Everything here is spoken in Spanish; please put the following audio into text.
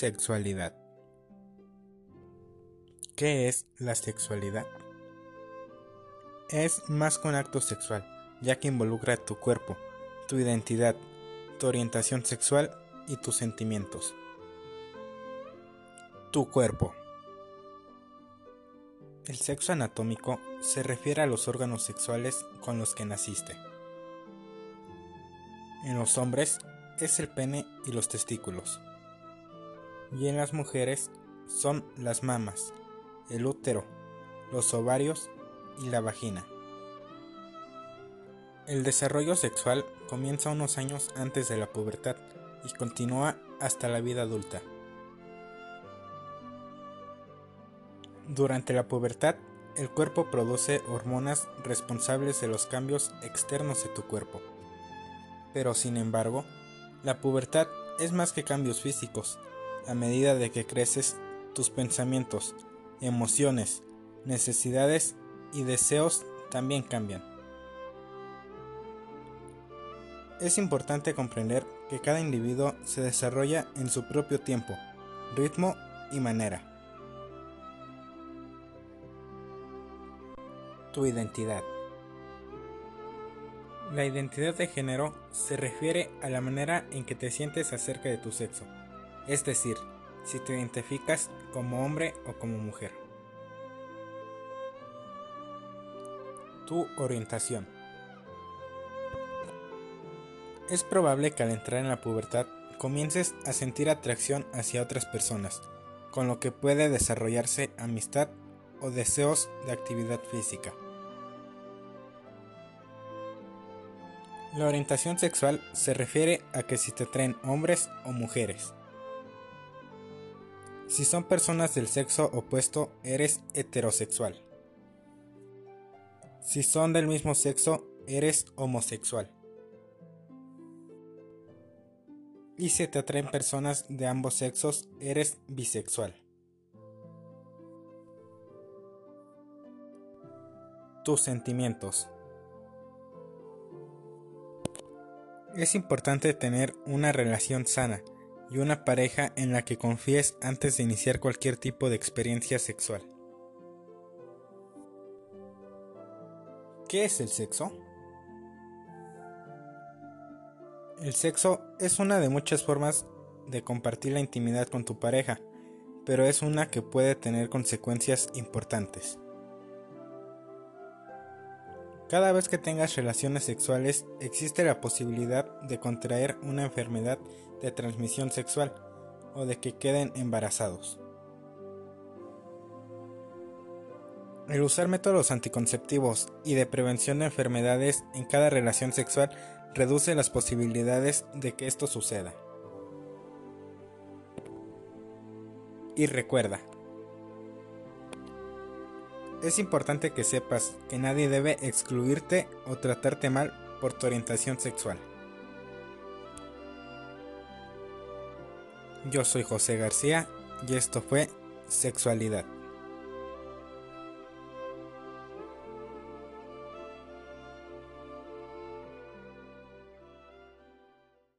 Sexualidad. ¿Qué es la sexualidad? Es más que un acto sexual, ya que involucra tu cuerpo, tu identidad, tu orientación sexual y tus sentimientos. Tu cuerpo. El sexo anatómico se refiere a los órganos sexuales con los que naciste. En los hombres es el pene y los testículos y en las mujeres son las mamas, el útero, los ovarios y la vagina. El desarrollo sexual comienza unos años antes de la pubertad y continúa hasta la vida adulta. Durante la pubertad, el cuerpo produce hormonas responsables de los cambios externos de tu cuerpo. Pero sin embargo, la pubertad es más que cambios físicos, a medida de que creces, tus pensamientos, emociones, necesidades y deseos también cambian. Es importante comprender que cada individuo se desarrolla en su propio tiempo, ritmo y manera. Tu identidad. La identidad de género se refiere a la manera en que te sientes acerca de tu sexo es decir, si te identificas como hombre o como mujer. Tu orientación. Es probable que al entrar en la pubertad comiences a sentir atracción hacia otras personas, con lo que puede desarrollarse amistad o deseos de actividad física. La orientación sexual se refiere a que si te atraen hombres o mujeres. Si son personas del sexo opuesto, eres heterosexual. Si son del mismo sexo, eres homosexual. Y si te atraen personas de ambos sexos, eres bisexual. Tus sentimientos. Es importante tener una relación sana y una pareja en la que confíes antes de iniciar cualquier tipo de experiencia sexual. ¿Qué es el sexo? El sexo es una de muchas formas de compartir la intimidad con tu pareja, pero es una que puede tener consecuencias importantes. Cada vez que tengas relaciones sexuales existe la posibilidad de contraer una enfermedad de transmisión sexual o de que queden embarazados. El usar métodos anticonceptivos y de prevención de enfermedades en cada relación sexual reduce las posibilidades de que esto suceda. Y recuerda, es importante que sepas que nadie debe excluirte o tratarte mal por tu orientación sexual. Yo soy José García y esto fue Sexualidad.